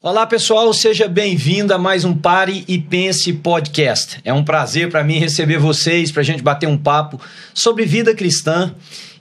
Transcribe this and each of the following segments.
Olá pessoal, seja bem-vindo a mais um Pare e Pense podcast. É um prazer para mim receber vocês para a gente bater um papo sobre vida cristã.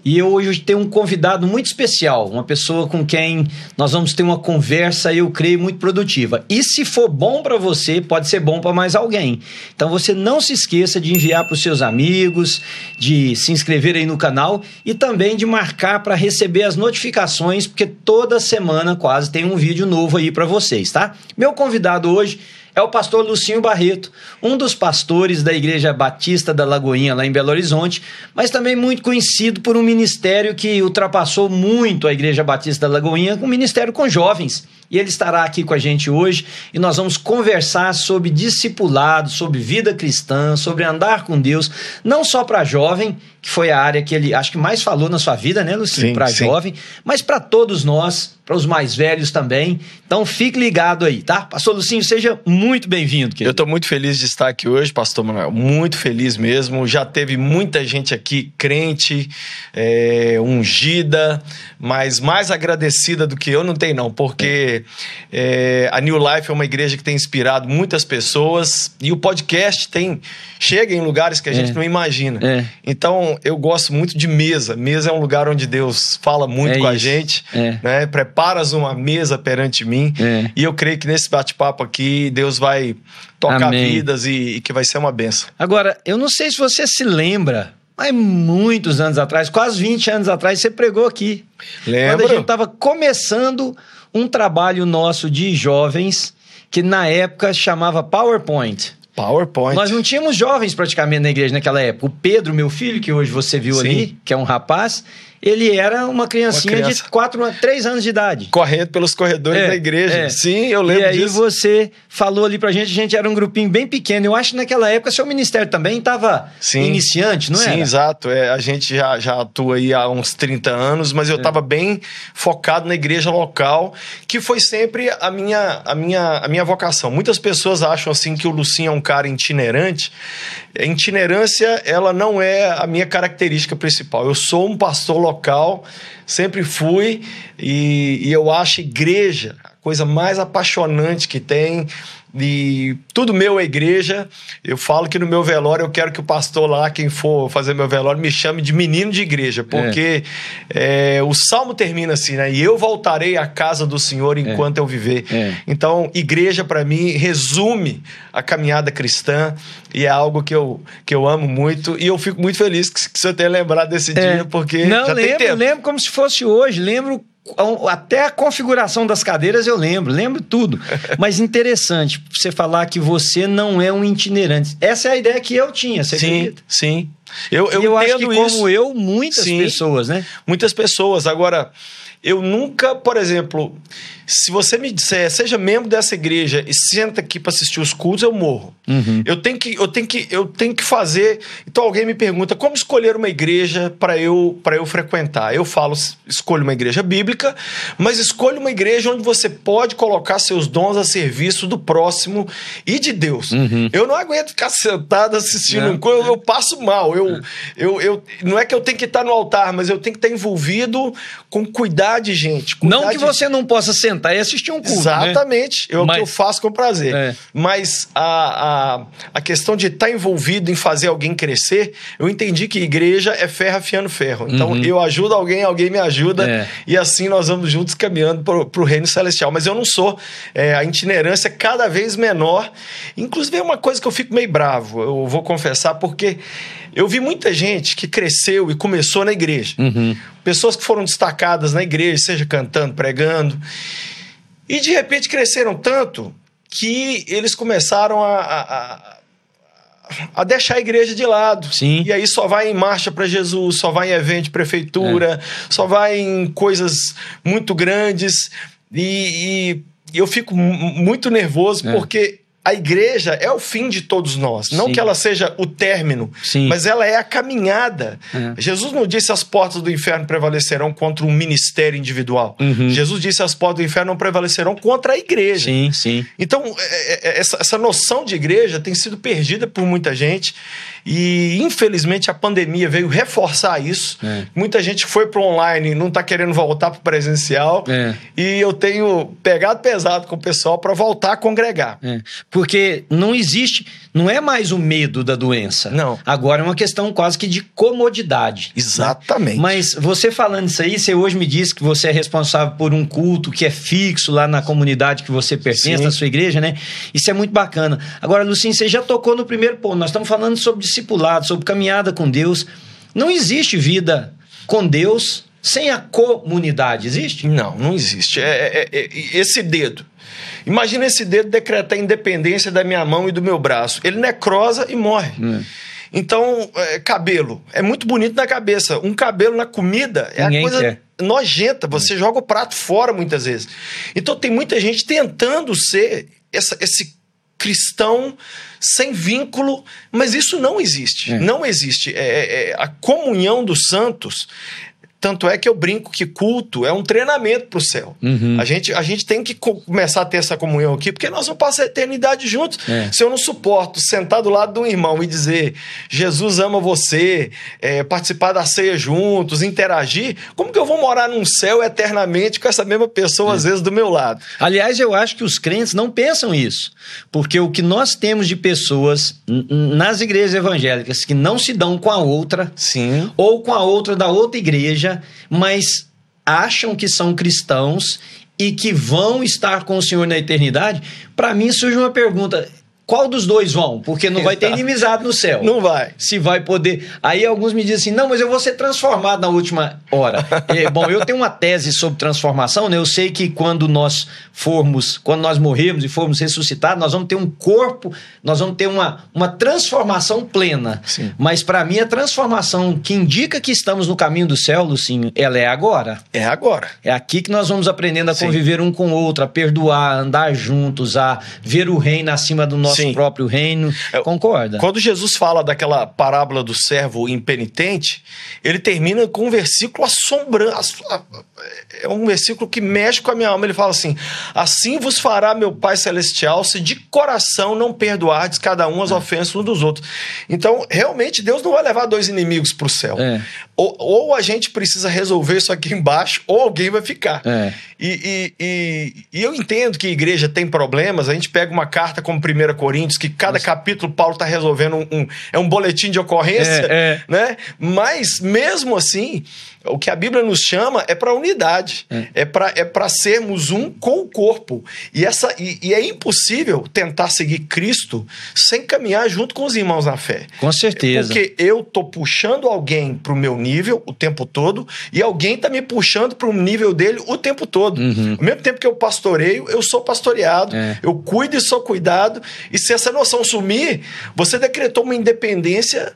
E eu hoje tenho um convidado muito especial, uma pessoa com quem nós vamos ter uma conversa, eu creio, muito produtiva. E se for bom para você, pode ser bom para mais alguém. Então você não se esqueça de enviar para os seus amigos, de se inscrever aí no canal e também de marcar para receber as notificações, porque toda semana quase tem um vídeo novo aí para vocês, tá? Meu convidado hoje é o pastor Lucinho Barreto, um dos pastores da Igreja Batista da Lagoinha, lá em Belo Horizonte, mas também muito conhecido por um ministério que ultrapassou muito a Igreja Batista da Lagoinha, um ministério com jovens. E ele estará aqui com a gente hoje e nós vamos conversar sobre discipulado, sobre vida cristã, sobre andar com Deus, não só para jovem, que foi a área que ele acho que mais falou na sua vida, né, Lucinho? Para jovem, mas para todos nós, para os mais velhos também. Então fique ligado aí, tá? Pastor Lucinho, seja muito bem-vindo. Eu estou muito feliz de estar aqui hoje, Pastor Manuel. Muito feliz mesmo. Já teve muita gente aqui crente, é, ungida, mas mais agradecida do que eu não tem não, porque é, a New Life é uma igreja que tem inspirado muitas pessoas e o podcast tem chega em lugares que a gente é. não imagina. É. Então eu gosto muito de mesa. Mesa é um lugar onde Deus fala muito é com isso. a gente, é. né? preparas uma mesa perante mim. É. E eu creio que nesse bate-papo aqui, Deus vai tocar Amém. vidas e, e que vai ser uma benção. Agora, eu não sei se você se lembra, mas muitos anos atrás, quase 20 anos atrás, você pregou aqui. Lembro. Quando a gente estava começando um trabalho nosso de jovens, que na época chamava PowerPoint. PowerPoint. Nós não tínhamos jovens praticamente na igreja naquela época. O Pedro, meu filho, que hoje você viu Sim. ali, que é um rapaz, ele era uma criancinha uma criança. de 4, 3 anos de idade. Correndo pelos corredores é, da igreja. É. Sim, eu lembro E aí disso. você falou ali pra gente, a gente era um grupinho bem pequeno. Eu acho que naquela época seu ministério também estava iniciante, não é? Sim, exato. É, a gente já, já atua aí há uns 30 anos, mas eu estava é. bem focado na igreja local, que foi sempre a minha, a, minha, a minha vocação. Muitas pessoas acham assim que o Lucinho é um cara itinerante. A itinerância, ela não é a minha característica principal. Eu sou um pastor local, sempre fui, e, e eu acho igreja a coisa mais apaixonante que tem e tudo meu é igreja. Eu falo que no meu velório eu quero que o pastor lá, quem for fazer meu velório, me chame de menino de igreja, porque é. É, o salmo termina assim, né? E eu voltarei à casa do Senhor enquanto é. eu viver. É. Então, igreja para mim resume a caminhada cristã e é algo que eu, que eu amo muito. E eu fico muito feliz que, que você tenha lembrado desse é. dia, porque. Não, já lembro, tem tempo. lembro como se fosse hoje. Lembro até a configuração das cadeiras eu lembro, lembro tudo. Mas interessante você falar que você não é um itinerante. Essa é a ideia que eu tinha, você sim, acredita? Sim, eu, eu, eu acho que isso. como eu, muitas sim, pessoas, né? Muitas pessoas. Agora, eu nunca, por exemplo, se você me disser, seja membro dessa igreja e senta aqui para assistir os cultos, eu morro. Uhum. Eu tenho que, eu tenho que, eu tenho que fazer. Então alguém me pergunta como escolher uma igreja para eu, eu frequentar. Eu falo, escolho uma igreja bíblica, mas escolho uma igreja onde você pode colocar seus dons a serviço do próximo e de Deus. Uhum. Eu não aguento ficar sentado assistindo um culto, eu, eu, passo mal. Eu, eu, eu, não é que eu tenho que estar no altar, mas eu tenho que estar envolvido com cuidar de gente. Não que você não possa sentar sentar e assistir um culto. Né? Exatamente. Né? É o que eu faço com prazer. É. Mas a, a, a questão de estar tá envolvido em fazer alguém crescer, eu entendi que igreja é ferro afiando ferro. Então uhum. eu ajudo alguém, alguém me ajuda. É. E assim nós vamos juntos caminhando para o reino celestial. Mas eu não sou. É, a itinerância é cada vez menor. Inclusive é uma coisa que eu fico meio bravo, eu vou confessar, porque eu vi muita gente que cresceu e começou na igreja. Uhum. Pessoas que foram destacadas na igreja, seja cantando, pregando. E de repente cresceram tanto que eles começaram a, a, a deixar a igreja de lado. Sim. E aí só vai em marcha para Jesus, só vai em evento de prefeitura, é. só vai em coisas muito grandes. E, e eu fico muito nervoso é. porque a igreja é o fim de todos nós. Não Sim. que ela seja o término, Sim. mas ela é a caminhada. É. Jesus não disse as portas do inferno prevalecerão contra um ministério individual. Uhum. Jesus disse as portas do inferno não prevalecerão contra a igreja. Sim, sim. Então, é, é, essa, essa noção de igreja tem sido perdida por muita gente e, infelizmente, a pandemia veio reforçar isso. É. Muita gente foi para online e não está querendo voltar para o presencial. É. E eu tenho pegado pesado com o pessoal para voltar a congregar. É, porque não existe, não é mais o medo da doença. Não. Agora é uma questão quase que de comodidade. Exatamente. Mas você falando isso aí, você hoje me disse que você é responsável por um culto que é fixo lá na comunidade que você pertence, Sim. na sua igreja, né? Isso é muito bacana. Agora, Lucinho, você já tocou no primeiro ponto. Nós estamos falando sobre discipulado, sobre caminhada com Deus. Não existe vida com Deus sem a comunidade, existe? Não, não existe. É, é- é- esse dedo. Imagina esse dedo decretar a independência da minha mão e do meu braço. Ele necrosa e morre. Hum. Então, é, cabelo. É muito bonito na cabeça. Um cabelo na comida é Ninguém a coisa quer. nojenta. Você joga o prato fora muitas vezes. Então, tem muita gente tentando ser essa- esse cristão sem vínculo, mas isso não existe. É. Não existe. É- é a comunhão dos santos. Tanto é que eu brinco que culto é um treinamento para o céu. Uhum. A, gente, a gente tem que co- começar a ter essa comunhão aqui, porque nós vamos passar a eternidade juntos. É. Se eu não suporto sentar do lado de um irmão e dizer Jesus ama você, é, participar da ceia juntos, interagir, como que eu vou morar num céu eternamente com essa mesma pessoa, às vezes, do meu lado? Aliás, eu acho que os crentes não pensam isso. Porque o que nós temos de pessoas nas igrejas evangélicas que não se dão com a outra, Sim. ou com a outra da outra igreja, mas acham que são cristãos e que vão estar com o Senhor na eternidade, para mim surge uma pergunta: qual dos dois vão? Porque não vai ter inimizade no céu. Não vai. Se vai poder. Aí alguns me dizem assim: não, mas eu vou ser transformado na última hora. É, bom, eu tenho uma tese sobre transformação, né? Eu sei que quando nós formos, quando nós morrermos e formos ressuscitados, nós vamos ter um corpo, nós vamos ter uma, uma transformação plena. Sim. Mas para mim, a transformação que indica que estamos no caminho do céu, Lucinho, ela é agora. É agora. É aqui que nós vamos aprendendo a Sim. conviver um com o outro, a perdoar, a andar juntos, a ver o reino acima do nosso Sim. próprio reino. É, Concorda? Quando Jesus fala daquela parábola do servo impenitente, ele termina com um versículo assombrando. ass- É um versículo que mexe com a minha alma. Ele fala assim: Assim vos fará meu Pai Celestial, se de coração não perdoardes cada um as ofensas uns dos outros. Então, realmente, Deus não vai levar dois inimigos para o céu. É. Ou, ou a gente precisa resolver isso aqui embaixo, ou alguém vai ficar. É. E, e- e- e eu entendo que a igreja tem problemas. A gente pega uma carta como 1 Coríntios, que cada capítulo Paulo está resolvendo um, um- É um boletim de ocorrência, É, é. né? Mas, mesmo assim, o que a Bíblia nos chama é para unidade. É, para é para sermos um com o corpo. E, essa, e, e é impossível tentar seguir Cristo sem caminhar junto com os irmãos na fé. Com certeza. Porque eu tô puxando alguém pro meu nível o tempo todo e alguém tá me puxando pro nível dele o tempo todo. Uhum. Ao mesmo tempo que eu pastoreio, eu sou pastoreado, É. eu cuido e sou cuidado. E se essa noção sumir, você decretou uma independência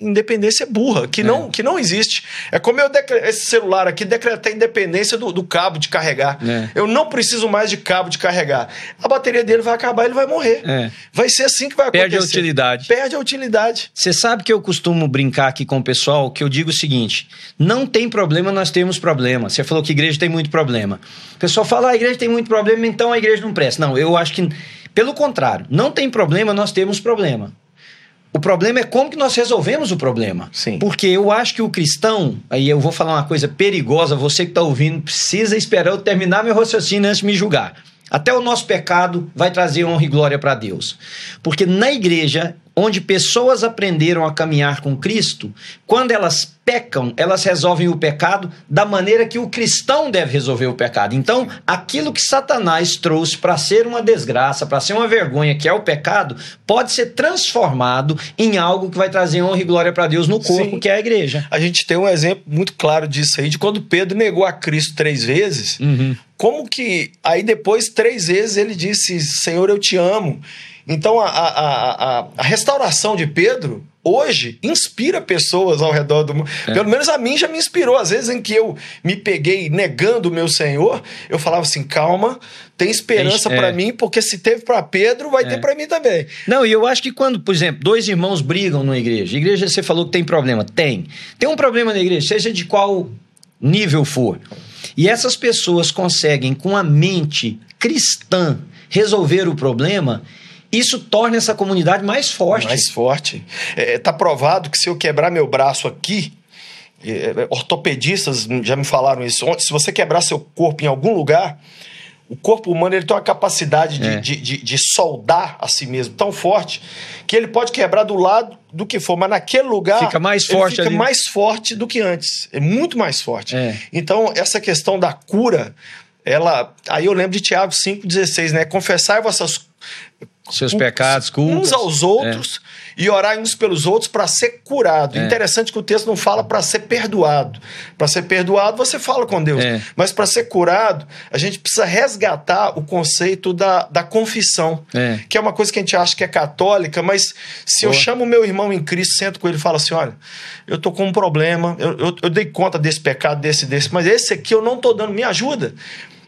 independência burra, que, não, que não existe. É como eu decre- esse celular aqui decretar a independência do, do cabo de carregar. É. Eu não preciso mais de cabo de carregar. A bateria dele vai acabar, ele vai morrer. É. Vai ser assim que vai acontecer. Perde a utilidade. Perde a utilidade. Você sabe que eu costumo brincar aqui com o pessoal que eu digo o seguinte: não tem problema, nós temos problema. Você falou que a igreja tem muito problema. O pessoal fala, ah, a igreja tem muito problema, então a igreja não presta. Não, eu acho que, pelo contrário, não tem problema, nós temos problema. O problema é como que nós resolvemos o problema. Sim. Porque eu acho que o cristão, aí eu vou falar uma coisa perigosa, você que está ouvindo, precisa esperar eu terminar meu raciocínio antes de me julgar. Até o nosso pecado vai trazer honra e glória para Deus. Porque na igreja, onde pessoas aprenderam a caminhar com Cristo, quando elas pecam, elas resolvem o pecado da maneira que o cristão deve resolver o pecado. Então, aquilo que Satanás trouxe para ser uma desgraça, para ser uma vergonha, que é o pecado, pode ser transformado em algo que vai trazer honra e glória para Deus no corpo, Sim. que é a igreja. A gente tem um exemplo muito claro disso aí, de quando Pedro negou a Cristo três vezes. Uhum. Como que aí depois, três vezes, ele disse: Senhor, eu te amo. Então a, a, a, a- restauração de Pedro hoje inspira pessoas ao redor do mundo. É. Pelo menos a mim já me inspirou. Às vezes em que eu me peguei negando o meu Senhor, eu falava assim: calma, tem esperança é. para mim, porque se teve para Pedro, vai é. ter para mim também. Não, e eu acho que quando, por exemplo, dois irmãos brigam numa igreja, igreja você falou que tem problema. Tem. Tem um problema na igreja, seja de qual nível for. E essas pessoas conseguem, com a mente cristã, resolver o problema isso torna essa comunidade mais forte. Mais forte. Está é, tá provado que se eu quebrar meu braço aqui, é, é, ortopedistas já me falaram isso. Se você quebrar seu corpo em algum lugar, o corpo humano ele tem uma capacidade de, é. de, de, de, soldar a si mesmo tão forte que ele pode quebrar do lado do que for, mas naquele lugar fica mais forte, fica ali. mais forte do que antes, é muito mais forte. É. Então essa questão da cura, ela, aí eu lembro de Tiago 5:16, né? Confessai vossas seus pecados, culpas. Uns aos outros é. e orar uns pelos outros para ser curado. É. Interessante que o texto não fala para ser perdoado. Para ser perdoado, você fala com Deus. É. Mas para ser curado, a gente precisa resgatar o conceito da, da confissão. É. Que é uma coisa que a gente acha que é católica, mas se eu chamo meu irmão em Cristo, sento com ele e falo assim: olha, eu tô com um problema, eu, eu, eu dei conta desse pecado, desse, desse, mas esse aqui eu não tô dando, me ajuda.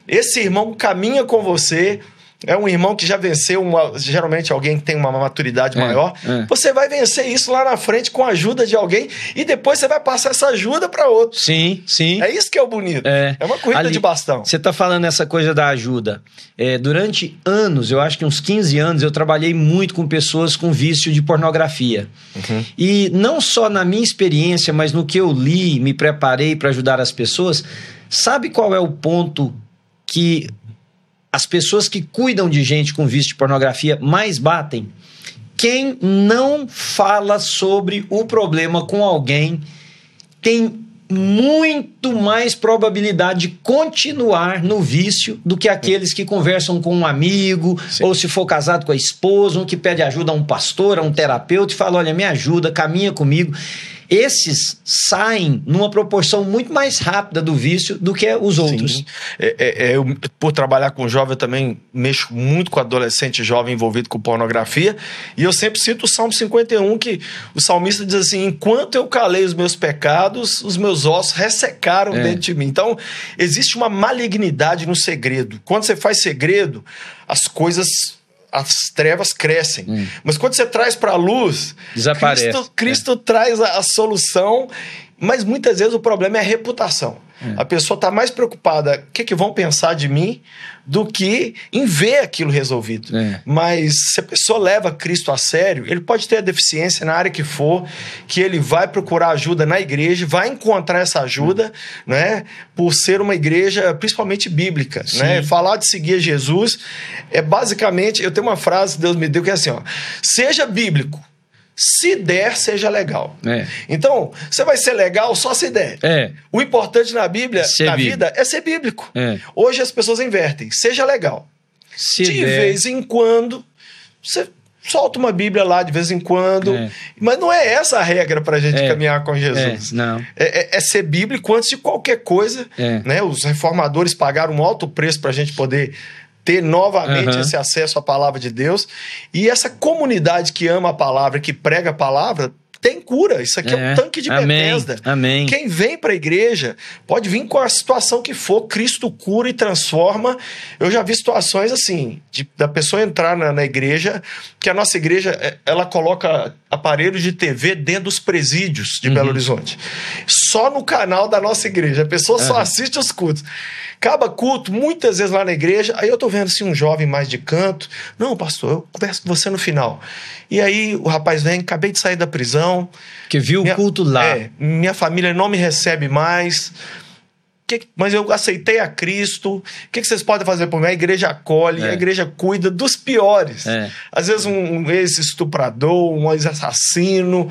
Esse irmão caminha com você, é um irmão que já venceu, uma, geralmente alguém que tem uma maturidade é, maior. É. Você vai vencer isso lá na frente com a ajuda de alguém e depois você vai passar essa ajuda para outro. Sim, sim. É isso que é o bonito. É, é uma corrida Ali, de bastão. Você está falando essa coisa da ajuda. É, durante anos, eu acho que uns 15 anos, eu trabalhei muito com pessoas com vício de pornografia. Uhum. E não só na minha experiência, mas no que eu li, me preparei para ajudar as pessoas. Sabe qual é o ponto que as pessoas que cuidam de gente com vício de pornografia mais batem quem não fala sobre o problema com alguém tem muito mais probabilidade de continuar no vício do que aqueles que conversam com um amigo, Sim. ou se for casado com a esposa, um que pede ajuda a um pastor, a um terapeuta e fala: Olha, me ajuda, caminha comigo esses saem numa proporção muito mais rápida do vício do que os outros. É, é, é, eu, por trabalhar com jovem, eu também mexo muito com adolescente jovem envolvido com pornografia. E eu sempre cito o Salmo 51, que o salmista diz assim: Enquanto eu calei os meus pecados, os meus ossos ressecaram é. dentro de mim. Então, existe uma malignidade no segredo. Quando você faz segredo, as coisas as trevas crescem. Hum. Mas quando você traz para a luz, Desaparece. Cristo, Cristo é. traz a, a, solução, mas muitas vezes o problema é a reputação. É. A pessoa está mais preocupada, o que, que vão pensar de mim, do que em ver aquilo resolvido. É. Mas se a pessoa leva Cristo a sério, ele pode ter a deficiência na área que for, que ele vai procurar ajuda na igreja, vai encontrar essa ajuda, né? Por ser uma igreja principalmente bíblica, né? Falar de seguir Jesus é basicamente, eu tenho uma frase que Deus me deu que é assim, ó: seja bíblico se der, seja legal. É. Então, você vai ser legal só se der. É. O importante na Bíblia, ser na vida, é ser bíblico. É. Hoje as pessoas invertem. Seja legal. Se de der. vez em quando, você solta uma Bíblia lá de vez em quando. É. Mas não é essa a regra para a gente é. caminhar com Jesus. É, não. É, é, ser bíblico antes de qualquer coisa. Né? Os reformadores pagaram um alto preço para a gente poder ter novamente uhum. esse acesso à palavra de Deus. E essa comunidade que ama a palavra, que prega a palavra, tem cura. Isso aqui é, é um tanque de Amém. Bethesda. Amém. Quem vem para a igreja pode vir com a situação que for, Cristo cura e transforma. Eu já vi situações assim, de, da pessoa entrar na, na, igreja, que a nossa igreja, é, ela coloca aparelhos de TV dentro dos presídios de uhum. Belo Horizonte. Só no canal da nossa igreja. A pessoa uhum. só assiste os cultos. Acaba culto, muitas vezes lá na igreja, aí eu tô vendo assim um jovem mais de canto. Não, pastor, eu converso com você no final. E aí o rapaz vem, acabei de sair da prisão. Que viu minha, o culto lá. É, minha família não me recebe mais. Que, mas eu aceitei a Cristo. O que, que, vocês podem fazer por mim? A igreja acolhe, é. a igreja cuida dos piores. É. Às vezes, um, um ex-estuprador, um ex-assassino,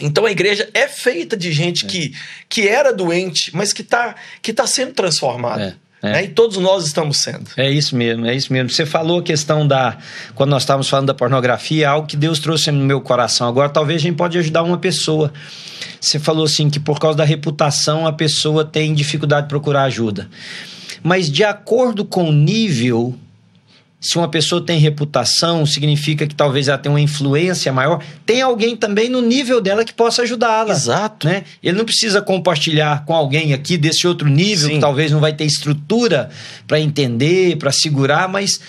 então a igreja é feita de gente é. que, que era doente, mas que está que tá sendo transformada. É. Né? E todos nós estamos sendo. É isso mesmo, é isso mesmo. Você falou a questão da. Quando nós estávamos falando da pornografia, algo que Deus trouxe no meu coração. Agora, talvez a gente pode ajudar uma pessoa. Você falou assim que por causa da reputação a pessoa tem dificuldade de procurar ajuda. Mas de acordo com o nível se uma pessoa tem reputação, significa que talvez ela tenha uma influência maior. Tem alguém também no nível dela que possa ajudá-la. Exato. Né? Ele não precisa compartilhar com alguém aqui desse outro nível, Sim. que talvez não vai ter estrutura para entender, para segurar, mas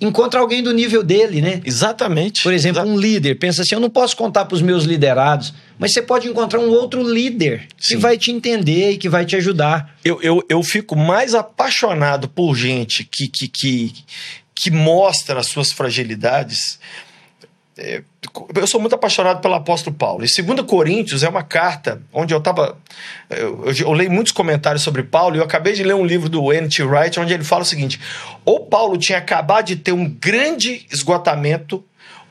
encontra alguém do nível dele, né? Exatamente. Por exemplo, Exa- um líder pensa assim: eu não posso contar para os meus liderados, mas você pode encontrar um outro líder que Sim. vai te entender e que vai te ajudar. eu, eu, eu fico mais apaixonado por gente que, que, que, que mostra as suas fragilidades. É, eu sou muito apaixonado pelo apóstolo Paulo. E 2 Coríntios é uma carta onde eu estava. Eu, eu, eu leio muitos comentários sobre Paulo e eu acabei de ler um livro do N.T. Wright onde ele fala o seguinte: ou Paulo tinha acabado de ter um grande esgotamento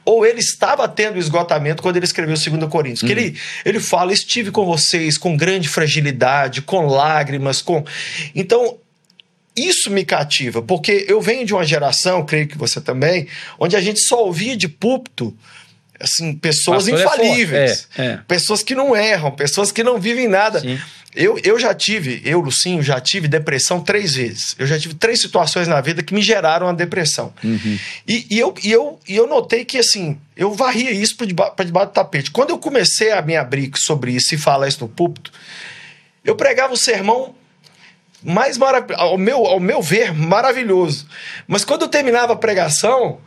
ou ele estava tendo esgotamento quando ele escreveu 2 Coríntios. Que ele, ele fala: estive com vocês com grande fragilidade, com lágrimas, com. Então. Isso me cativa, porque eu venho de uma geração, creio que você também, onde a gente só ouvia de púlpito assim, pessoas Pastor é infalíveis, é, é. pessoas que não erram, pessoas que não vivem nada. Sim. Eu, eu já tive, eu, Lucinho, já tive depressão três vezes. Eu já tive três situações na vida que me geraram a depressão. Uhum. E, e eu, e, eu, e eu notei que, assim, eu varria isso para pra debaixo do tapete. Quando eu comecei a me abrir sobre isso e falar isso no púlpito, eu pregava o sermão mais ao meu, ao meu ver, maravilhoso. Mas quando eu terminava a pregação,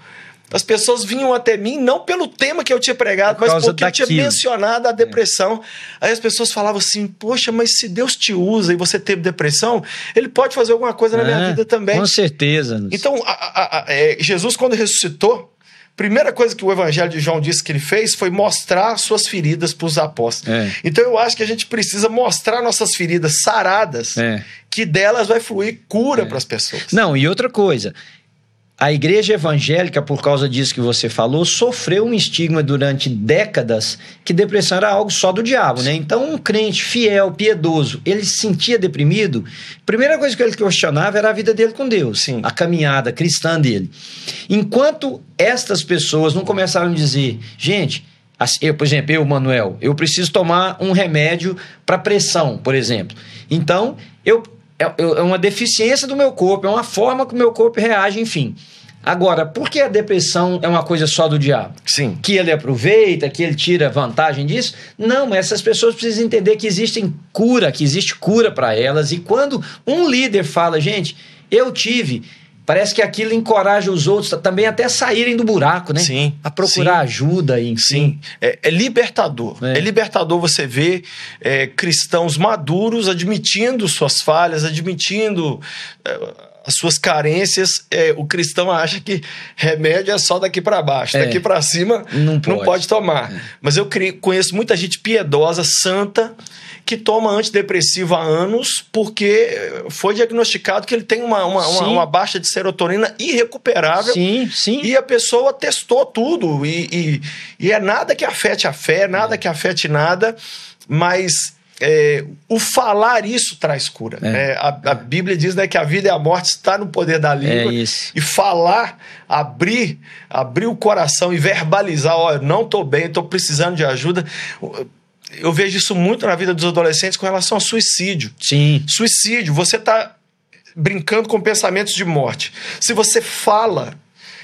as pessoas vinham até mim não pelo tema que eu tinha pregado, Por mas porque eu tinha mencionado a depressão. Aí as pessoas falavam assim: Poxa, mas se Deus te usa e você teve depressão, Ele pode fazer alguma coisa na minha É, vida também. Com certeza. Então, a- a- a- é, Jesus, quando ressuscitou, primeira coisa que o Evangelho de João disse que ele fez foi mostrar suas feridas para os apóstolos. É. Então, eu acho que a gente precisa mostrar nossas feridas saradas, É. que delas vai fluir cura para as pessoas. Não, e outra coisa. A igreja evangélica, por causa disso que você falou, sofreu um estigma durante décadas que depressão era algo só do diabo, né? Então, um crente fiel, piedoso, ele se sentia deprimido, a primeira coisa que ele questionava era a vida dele com Deus, Sim. a caminhada cristã dele. Enquanto estas pessoas não começaram a dizer, gente, eu, por exemplo, eu, Manuel, eu preciso tomar um remédio para pressão, por exemplo. Então, eu é, é uma deficiência do meu corpo, é uma forma que o meu corpo reage, enfim. Agora, por que a depressão é uma coisa só do diabo? Sim. Que ele aproveita, que ele tira vantagem disso? Não, essas pessoas precisam entender que existe cura, que existe cura para elas. E quando um líder fala, gente, eu tive, parece que aquilo encoraja os outros também até a saírem do buraco, né? Sim, A procurar sim. ajuda, enfim. Sim, é, é libertador. É. É. libertador você ver é, cristãos maduros admitindo suas falhas, admitindo é, as suas carências. É, o cristão acha que remédio é só daqui para baixo, É. daqui para cima Não pode. tomar. Mas eu conheço muita gente piedosa, santa, que toma antidepressivo há anos porque foi diagnosticado que ele tem uma, uma, uma, uma baixa de serotonina irrecuperável. Sim, sim. E a pessoa testou tudo. E, e, e é nada que afete a fé, nada que afete nada, mas é, o falar isso traz cura. É. É, a, a Bíblia diz né, que a vida e a morte está no poder da língua. É. E falar, abrir, abrir o coração e verbalizar, olha, não estou bem, estou precisando de ajuda. Eu vejo isso muito na vida dos adolescentes com relação ao suicídio. Sim. Suicídio, você está brincando com pensamentos de morte. Se você fala,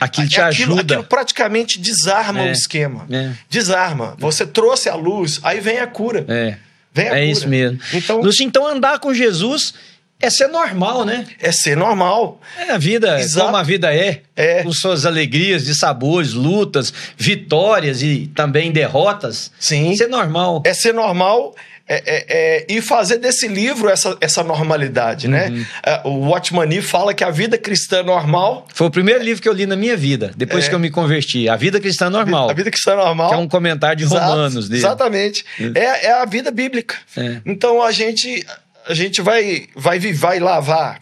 Aquilo te aquilo, ajuda. aquilo praticamente desarma É. o esquema. É. Desarma. Você trouxe a luz, aí vem a cura. É. Vem a É cura. isso mesmo. Então, Lúcio, então andar com Jesus é ser normal, né? é ser normal. É a vida, Exato. como a vida é, É. com suas alegrias, de sabores, lutas, vitórias e também derrotas. Sim. Ser normal. É ser normal é, é, é, e fazer desse livro essa, essa normalidade, Uhum. né? O Watchmani fala que a vida cristã normal. Foi o primeiro livro que eu li na minha vida, depois É. que eu me converti. A Vida Cristã Normal. A vida cristã normal. Que é um comentário de Exato, Romanos dele. Exatamente. É, é a vida bíblica. É. Então a gente, a gente vai, vai, vai lavar,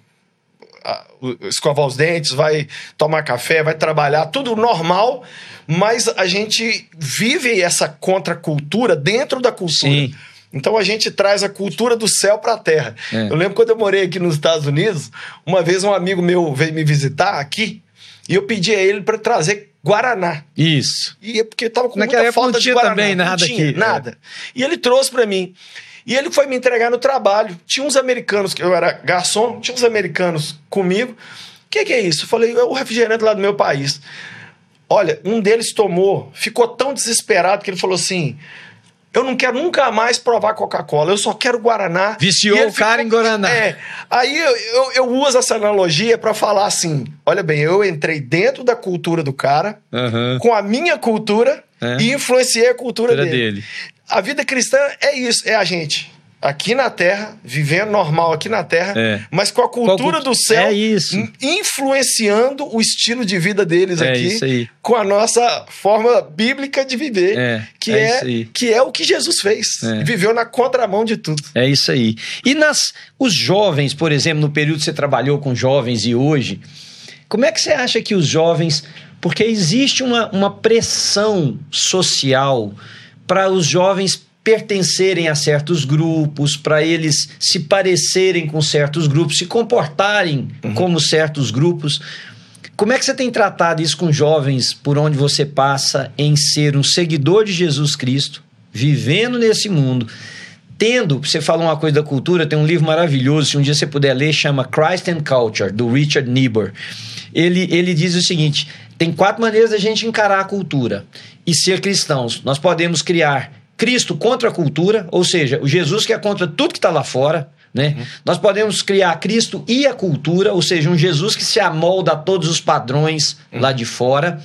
escovar os dentes, vai tomar café, vai trabalhar, tudo normal, mas a gente vive essa contracultura dentro da cultura. Sim. Então a gente traz a cultura do céu para a terra. É. Eu lembro quando eu morei aqui nos Estados Unidos, uma vez um amigo meu veio me visitar aqui e eu pedi a ele para trazer guaraná. Isso. E é porque tava com Naquela muita falta não de tinha Guaraná. também nada não tinha, aqui, é. nada. E ele trouxe pra mim. E ele foi me entregar no trabalho. Tinha uns americanos, que eu era garçom, tinha uns americanos comigo. que, que é isso? Eu falei, é o refrigerante lá do meu país. Olha, um deles tomou, ficou tão desesperado que ele falou assim: eu não quero nunca mais provar Coca-Cola, eu só quero Guaraná. Viciou o cara ficou, em Guaraná. É. Aí eu, eu, eu uso essa analogia para falar assim: olha bem, eu entrei dentro da cultura do cara, uhum. com a minha cultura, é. e influenciei a cultura, cultura dele. dele. A vida cristã é isso, é a gente aqui na Terra, vivendo normal aqui na Terra, é. mas com a cultura Qual, do céu é isso. influenciando o estilo de vida deles é aqui, com a nossa forma bíblica de viver, é, que é, é que é o que Jesus fez. É. Viveu na contramão de tudo. É isso aí. E nas os jovens, por exemplo, no período que você trabalhou com jovens e hoje, como é que você acha que os jovens, porque existe uma, uma pressão social para os jovens pertencerem a certos grupos, para eles se parecerem com certos grupos, se comportarem uhum. como certos grupos. Como é que você tem tratado isso com jovens por onde você passa em ser um seguidor de Jesus Cristo, vivendo nesse mundo, tendo, você falou uma coisa da cultura, tem um livro maravilhoso, se um dia você puder ler, chama Christ and Culture, do Richard Niebuhr. Ele, ele diz o seguinte: tem quatro maneiras da gente encarar a cultura e ser cristãos. Nós podemos criar Cristo contra a cultura, ou seja, o Jesus que é contra tudo que está lá fora. Né? Uhum. Nós podemos criar Cristo e a cultura, ou seja, um Jesus que se amolda a todos os padrões uhum. lá de fora.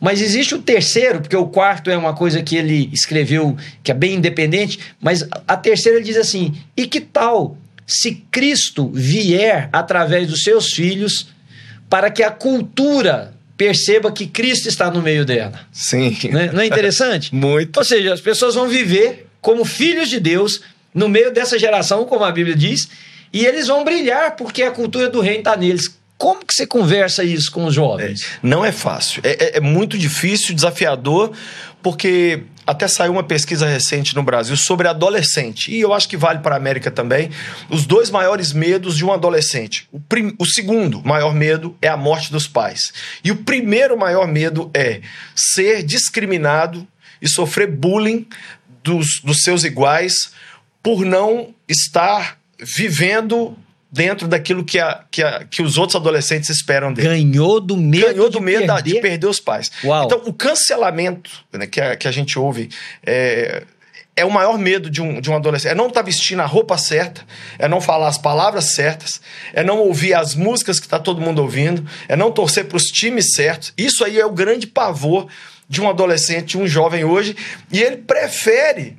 Mas existe o terceiro, porque o quarto é uma coisa que ele escreveu que é bem independente, mas a terceira ele diz assim: e que tal se Cristo vier através dos seus filhos para que a cultura perceba que Cristo está no meio dela. Sim. Não é, não é interessante? Muito. Ou seja, as pessoas vão viver como filhos de Deus no meio dessa geração, como a Bíblia diz, e eles vão brilhar porque a cultura do reino está neles. Como que você conversa isso com os jovens? É, não é fácil. É, é, é muito difícil, desafiador, porque até saiu uma pesquisa recente no Brasil sobre adolescente, e eu acho que vale para a América também, os dois maiores medos de um adolescente. O, prim, o segundo maior medo é a morte dos pais. E o primeiro maior medo é ser discriminado e sofrer bullying dos, dos seus iguais por não estar vivendo dentro daquilo que, a, que, a, que os outros adolescentes esperam dele. Ganhou do medo, Ganhou do medo perder? de perder os pais. Uau. Então, o cancelamento né, que, a, que a gente ouve é, é o maior medo de um, de um adolescente. É não estar tá vestindo a roupa certa, é não falar as palavras certas, é não ouvir as músicas que está todo mundo ouvindo, é não torcer para os times certos. Isso aí é o grande pavor de um adolescente, de um jovem hoje, e ele prefere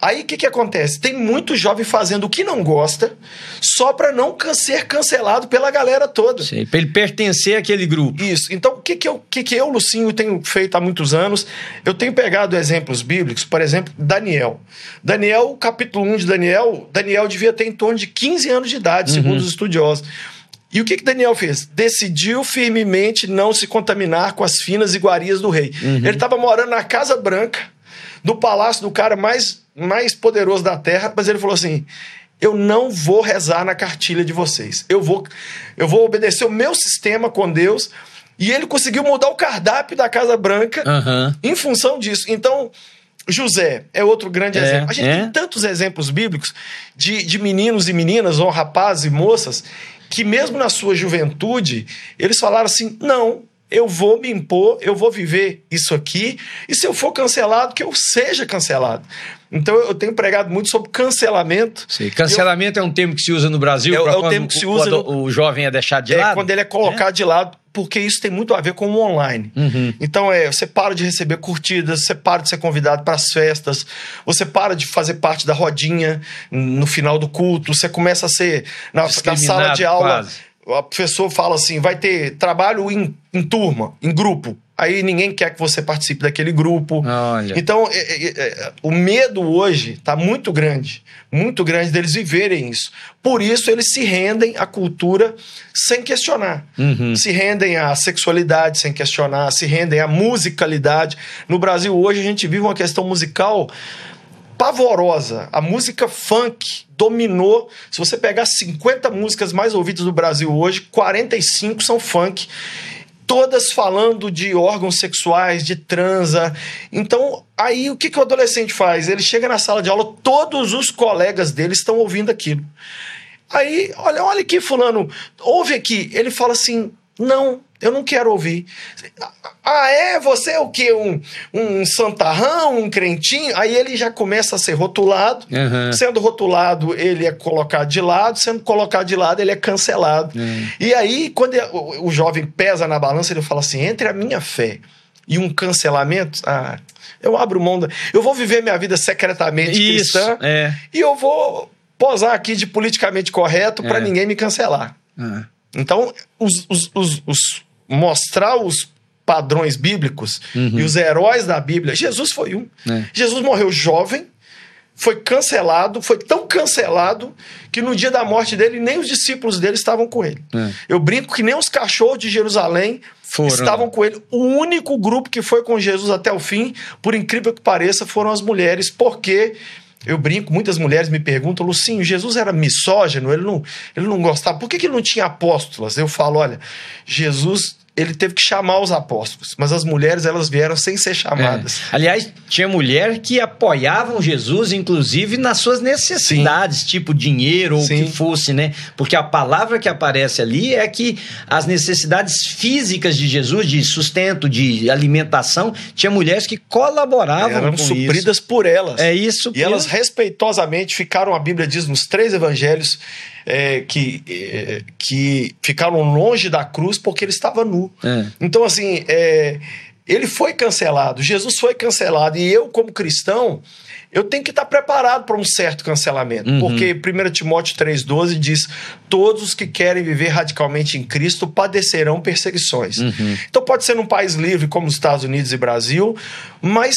Aí o que, que acontece? Tem muito jovem fazendo o que não gosta, só para não ser cancelado pela galera toda. Sim, para ele pertencer àquele grupo. Isso. Então, o que, que, eu, que, que eu, Lucinho, tenho feito há muitos anos? Eu tenho pegado exemplos bíblicos, por exemplo, Daniel. Daniel, capítulo 1 de Daniel, Daniel devia ter em torno de 15 anos de idade, uhum. segundo os estudiosos. E o que, que Daniel fez? Decidiu firmemente não se contaminar com as finas iguarias do rei. Uhum. Ele estava morando na Casa Branca, do palácio do cara mais mais poderoso da terra, mas ele falou assim: eu não vou rezar na cartilha de vocês. Eu vou, eu vou obedecer o meu sistema com Deus. E ele conseguiu mudar o cardápio da Casa Branca uhum. em função disso. Então, José é outro grande é, exemplo. A gente é. tem tantos exemplos bíblicos de, de meninos e meninas, ou rapazes e moças, que mesmo na sua juventude, eles falaram assim: não, eu vou me impor, eu vou viver isso aqui, e se eu for cancelado, que eu seja cancelado. Então eu tenho pregado muito sobre cancelamento. Sim, cancelamento eu... é um termo que se usa no Brasil é, é o termo que se usa no... o jovem é deixado de é lado. quando ele é colocado é? de lado, porque isso tem muito a ver com o online. Uhum. Então é, você para de receber curtidas, você para de ser convidado para as festas, você para de fazer parte da rodinha no final do culto, você começa a ser na, na sala de aula. Quase a professor fala assim: vai ter trabalho em, em turma, em grupo. Aí ninguém quer que você participe daquele grupo. Olha. Então, é, é, é, o medo hoje está muito grande, muito grande deles viverem isso. Por isso, eles se rendem à cultura sem questionar. Uhum. Se rendem à sexualidade sem questionar, se rendem à musicalidade. No Brasil, hoje, a gente vive uma questão musical pavorosa. A música funk dominou. Se você pegar 50 músicas mais ouvidas do Brasil hoje, 45 são funk. Todas falando de órgãos sexuais, de transa. Então, aí o que, que o adolescente faz? Ele chega na sala de aula, todos os colegas dele estão ouvindo aquilo. Aí, olha, olha aqui, fulano, ouve aqui. Ele fala assim: não, eu não quero ouvir. Ah, é? Você é o quê? Um, um santarrão, um crentinho? Aí ele já começa a ser rotulado. Uhum. Sendo rotulado, ele é colocado de lado. Sendo colocado de lado, ele é cancelado. Uhum. E aí, quando o, o jovem pesa na balança, ele fala assim: entre a minha fé e um cancelamento, ah, eu abro mão. Da, eu vou viver minha vida secretamente Isso, cristã é. e eu vou posar aqui de politicamente correto para É. ninguém me cancelar. Ah. Então, os, os- os- os- mostrar os padrões bíblicos e os heróis da Bíblia. Jesus foi um. É. Jesus morreu jovem, foi cancelado, foi tão cancelado que no dia da morte dele, nem os discípulos dele estavam com ele. É. Eu brinco que nem os cachorros de Jerusalém Foram. estavam com ele. O único grupo que foi com Jesus até o fim, por incrível que pareça, foram as mulheres, porque eu brinco, muitas mulheres me perguntam, Lucinho, Jesus era misógino, ele não, ele não gostava, por que, que ele não tinha apóstolas? Eu falo, olha, Jesus, ele teve que chamar os apóstolos, mas as mulheres, elas vieram sem ser chamadas. É. Aliás, tinha mulher que apoiavam Jesus, inclusive, nas suas necessidades, tipo dinheiro ou o Sim. que fosse, né? Porque a palavra que aparece ali é que as necessidades físicas de Jesus, de sustento, de alimentação, tinha mulheres que colaboravam Eram com supridas por elas. É isso. E elas respeitosamente ficaram, a Bíblia diz nos três evangelhos, é, que, é, que ficaram longe da cruz porque ele estava nu. É. Então, assim, é, ele foi cancelado, Jesus foi cancelado, e eu, como cristão, eu tenho que estar preparado para um certo cancelamento. Uhum. Porque 1 Timóteo 3,12 diz: todos os que querem viver radicalmente em Cristo padecerão perseguições. Uhum. Então pode ser num país livre como os Estados Unidos e Brasil, mas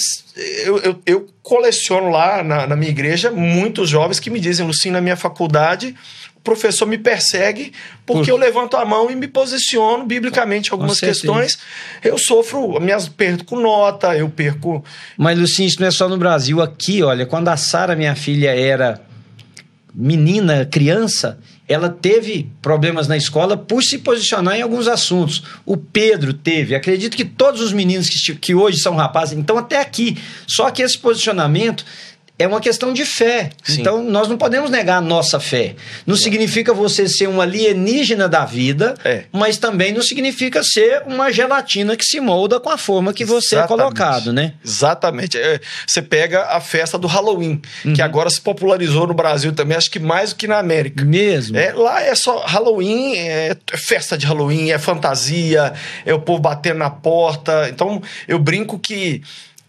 eu, eu- eu coleciono lá na, na minha igreja muitos jovens que me dizem, Lucinho, na minha faculdade, professor me persegue porque Por- eu levanto a mão e me posiciono biblicamente em algumas questões. Eu sofro, minhas perco nota, eu perco. Mas, Lucinho, isso não é só no Brasil. Aqui, olha, quando a Sara, minha filha, era menina, criança, ela teve problemas na escola por se posicionar em alguns assuntos. O Pedro teve. Acredito que todos os meninos que, que hoje são rapazes, então até aqui. Só que esse posicionamento é uma questão de fé. Sim. Então nós não podemos negar a nossa fé. Não significa você ser um alienígena da vida, É. mas também não significa ser uma gelatina que se molda com a forma que você é Exatamente. colocado, né? Exatamente. É, Você pega a festa do Halloween, Uhum. que agora se popularizou no Brasil também, acho que mais do que na América. Mesmo. É, lá é só Halloween, é festa de Halloween, é fantasia, é o povo batendo na porta. Então, eu brinco que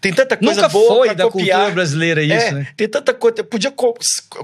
tem tanta coisa Nunca boa foi da copiar. cultura brasileira isso, é, né? Tem tanta coisa. Podia co-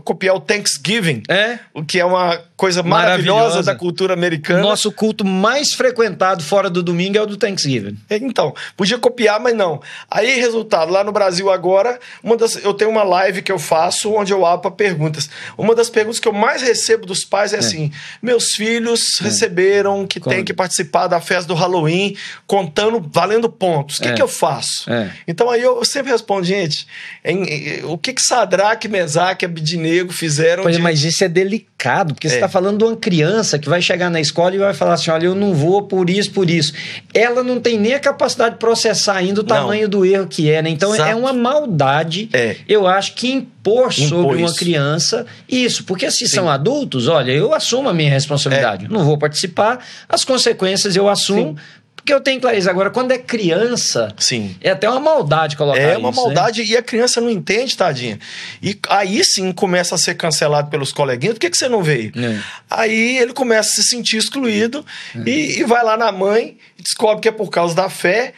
copiar o Thanksgiving, É. o que é uma coisa maravilhosa, Maravilhosa. da cultura americana. Nosso culto mais frequentado fora do domingo é o do Thanksgiving. É, Então, podia copiar, mas não. Aí, resultado, lá no Brasil agora, uma das, eu tenho uma live que eu faço onde eu abro perguntas. Uma das perguntas que eu mais recebo dos pais é, assim: meus filhos receberam que Como? tem que participar da festa do Halloween, contando, valendo pontos. O que, É. que eu faço? É. Então aí eu sempre respondo, gente, em- em- o que que Sadraque, Mesaque Abidnego fizeram Pois é, de- mas isso é delicado, porque você É. está falando de uma criança que vai chegar na escola e vai falar assim: olha, eu não vou por isso, por isso. Ela não tem nem a capacidade de processar ainda o Não. tamanho do erro que é, né? Então Exato. é uma maldade, É. eu acho, que impor sobre Impor uma isso. criança isso. Porque se Sim. são adultos, olha, eu assumo a minha responsabilidade. Não vou participar, as consequências eu assumo. Sim. Porque eu tenho clareza. Agora, quando é criança, Sim. é até uma maldade colocar É uma isso, né? maldade e a criança não entende, tadinha. E aí sim começa a ser cancelado pelos coleguinhas. Por que, que você não veio? É. Aí ele começa a se sentir excluído e, e vai lá na mãe descobre que é por causa da fé.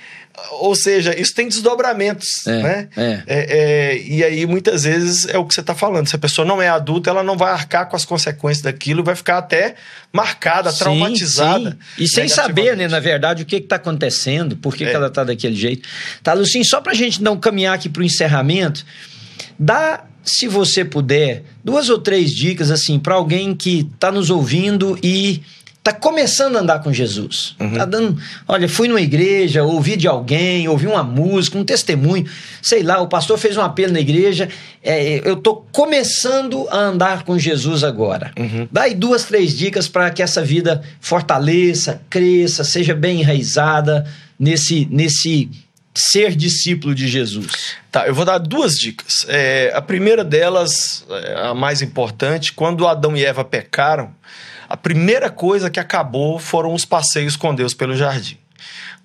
Ou seja, isso tem desdobramentos, É, né? é. é, e aí, muitas vezes, é o que você está falando. Se a pessoa não é adulta, ela não vai arcar com as consequências daquilo, vai ficar até marcada, Sim, traumatizada. sim. E sem saber, né, na verdade, o que está acontecendo, por que, É. que ela está daquele jeito. Tá, Lucinho, só para a gente não caminhar aqui para o encerramento, dá, se você puder, duas ou três dicas, assim, para alguém que está nos ouvindo e está começando a andar com Jesus. Uhum. Tá dando, olha, fui numa igreja, ouvi de alguém, ouvi uma música, um testemunho, sei lá, o pastor fez um apelo na igreja, é, eu tô começando a andar com Jesus agora. Uhum. Dá aí duas, três dicas para que essa vida fortaleça, cresça, seja bem enraizada nesse, nesse ser discípulo de Jesus? Tá, eu vou dar duas dicas. É, a primeira delas, é, a mais importante, quando Adão e Eva pecaram, a primeira coisa que acabou foram os passeios com Deus pelo jardim.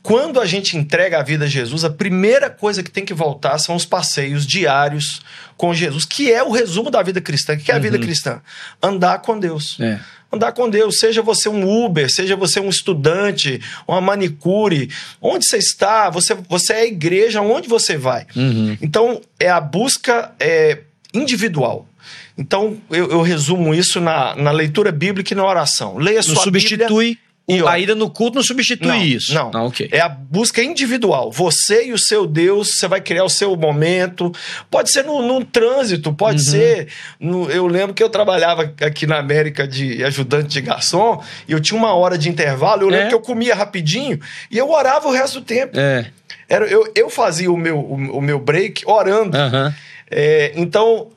Quando a gente entrega a vida a Jesus, a primeira coisa que tem que voltar são os passeios diários com Jesus, que é o resumo da vida cristã. O que é a vida uhum. cristã? Andar com Deus. É. Andar com Deus, seja você um Uber, seja você um estudante, uma manicure, onde você está, você, você é a igreja, onde você vai. Uhum. Então, é a busca é, individual. Então, eu, eu, resumo isso na, na leitura bíblica e na oração. Leia sua substitui Bíblia e, ó, a ida no culto não substitui não, isso. Não, ah, okay. é a busca individual. Você e o seu Deus, você vai criar o seu momento. Pode ser no, no trânsito, pode uhum. ser. No, eu lembro que eu trabalhava aqui na América de ajudante de garçom e eu tinha uma hora de intervalo. Eu lembro é. que eu comia rapidinho e eu orava o resto do tempo. É. Era, eu, eu fazia o meu, o, o meu break orando. Uhum. É, então,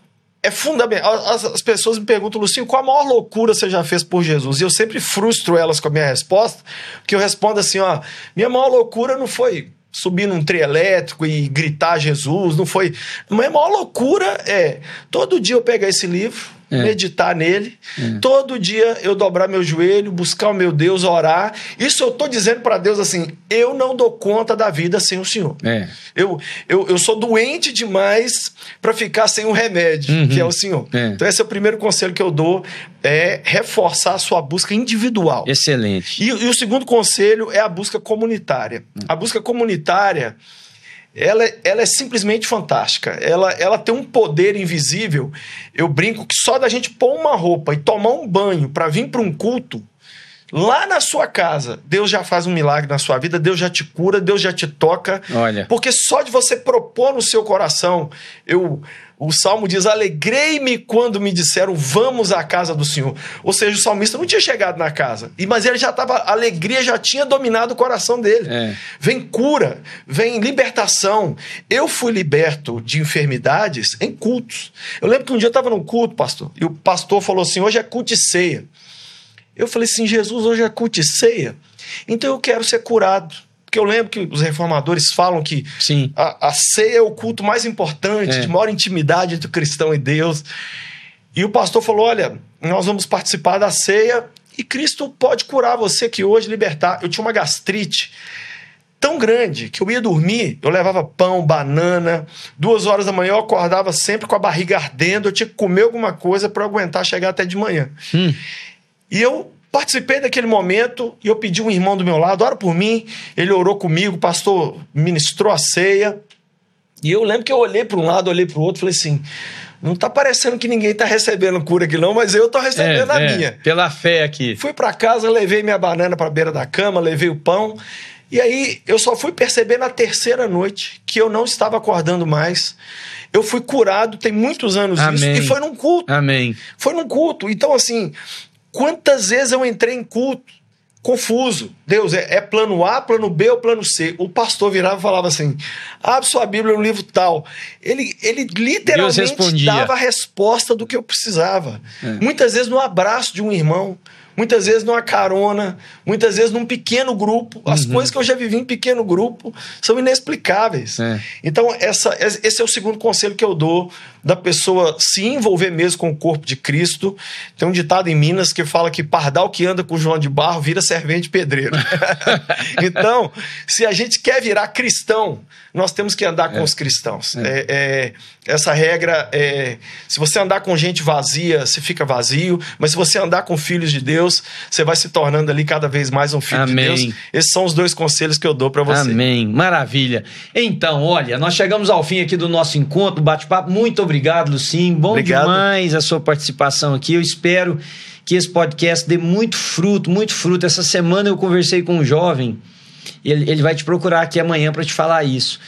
é fundamental. As, as, pessoas me perguntam, Lucinho, qual a maior loucura você já fez por Jesus? E eu sempre frustro elas com a minha resposta, porque eu respondo assim: ó, minha maior loucura não foi subir num trio elétrico e gritar Jesus, não foi. Minha maior loucura é todo dia eu pegar esse livro é. meditar nele. É. Todo dia eu dobrar meu joelho, buscar o meu Deus, orar. Isso eu estou dizendo para Deus assim: eu não dou conta da vida sem o Senhor. É. Eu, eu, eu sou doente demais para ficar sem o remédio, uhum. que é o Senhor. É. Então, esse é o primeiro conselho que eu dou: é reforçar a sua busca individual. Excelente. E, e o segundo conselho é a busca comunitária. A busca comunitária ela, ela é simplesmente fantástica. Ela, ela tem um poder invisível. Eu brinco que só da gente pôr uma roupa e tomar um banho para vir para um culto, lá na sua casa, Deus já faz um milagre na sua vida, Deus já te cura, Deus já te toca. Olha. Porque só de você propor no seu coração, eu o salmo diz: Alegrei-me quando me disseram, vamos à casa do Senhor. Ou seja, o salmista não tinha chegado na casa, mas ele já estava, a alegria já tinha dominado o coração dele. É. Vem cura, vem libertação. Eu fui liberto de enfermidades em cultos. Eu lembro que um dia eu estava num culto, pastor, e o pastor falou assim: hoje é culto e ceia. Eu falei assim: Jesus, hoje é culto e ceia. Então eu quero ser curado. Porque eu lembro que os reformadores falam que Sim. A, a ceia é o culto mais importante, é. de maior intimidade entre o cristão e Deus. E o pastor falou: olha, nós vamos participar da ceia e Cristo pode curar você que hoje libertar. Eu tinha uma gastrite tão grande que eu ia dormir, eu levava pão, banana, duas horas da manhã eu acordava sempre com a barriga ardendo, eu tinha que comer alguma coisa para aguentar chegar até de manhã. Hum. E eu Participei daquele momento e eu pedi um irmão do meu lado, ora por mim. Ele orou comigo, o pastor ministrou a ceia. E eu lembro que eu olhei para um lado, olhei para o outro, falei assim: não está parecendo que ninguém está recebendo cura aqui, não, mas eu estou recebendo é, a é, minha. Pela fé aqui. Fui para casa, levei minha banana para a beira da cama, levei o pão. E aí eu só fui perceber na terceira noite que eu não estava acordando mais. Eu fui curado, tem muitos anos Amém. isso, e foi num culto. Amém. Foi num culto. Então, assim, Quantas vezes eu entrei em culto confuso? Deus, é, é, plano A, plano B ou plano C? O pastor virava e falava assim: abre sua Bíblia no livro tal. Ele, ele literalmente dava a resposta do que eu precisava. É. Muitas vezes no abraço de um irmão, muitas vezes numa carona, muitas vezes num pequeno grupo. As uhum. coisas que eu já vivi em pequeno grupo são inexplicáveis. É. Então, essa, esse é o segundo conselho que eu dou da pessoa se envolver mesmo com o corpo de Cristo. Tem um ditado em Minas que fala que pardal que anda com João de Barro vira servente pedreiro. então, se a gente quer virar cristão, nós temos que andar com é. os cristãos. É. é. É, essa regra é: se você andar com gente vazia, você fica vazio, mas se você andar com filhos de Deus, você vai se tornando ali cada vez mais um filho Amém. de Deus. Esses são os dois conselhos que eu dou para você. Amém. Maravilha. Então, olha, nós chegamos ao fim aqui do nosso encontro, bate-papo. Muito obrigado, Lucim. Bom obrigado. demais a sua participação aqui. Eu espero que esse podcast dê muito fruto, muito fruto. Essa semana eu conversei com um jovem ele, ele vai te procurar aqui amanhã para te falar isso.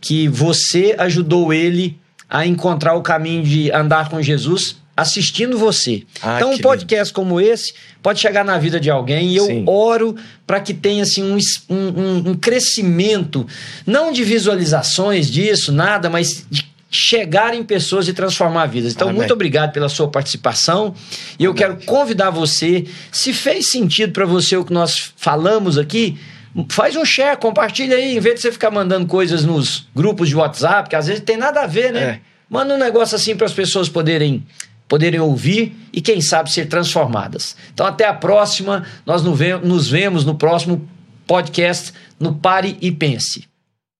Que você ajudou ele a encontrar o caminho de andar com Jesus assistindo você. Ah, então, um podcast lindo. como esse pode chegar na vida de alguém e eu Sim. oro para que tenha assim, um, um, um, crescimento, não de visualizações disso, nada, mas de chegar em pessoas e transformar vidas. Então, Amém. muito obrigado pela sua participação. E eu Amém. quero convidar você, se fez sentido para você o que nós falamos aqui, Faz um share, compartilha aí, em vez de você ficar mandando coisas nos grupos de WhatsApp, que às vezes tem nada a ver, né? É. Manda um negócio assim para as pessoas poderem poderem ouvir e quem sabe ser transformadas. Então até a próxima, nós nos vemos no próximo podcast no Pare e Pense.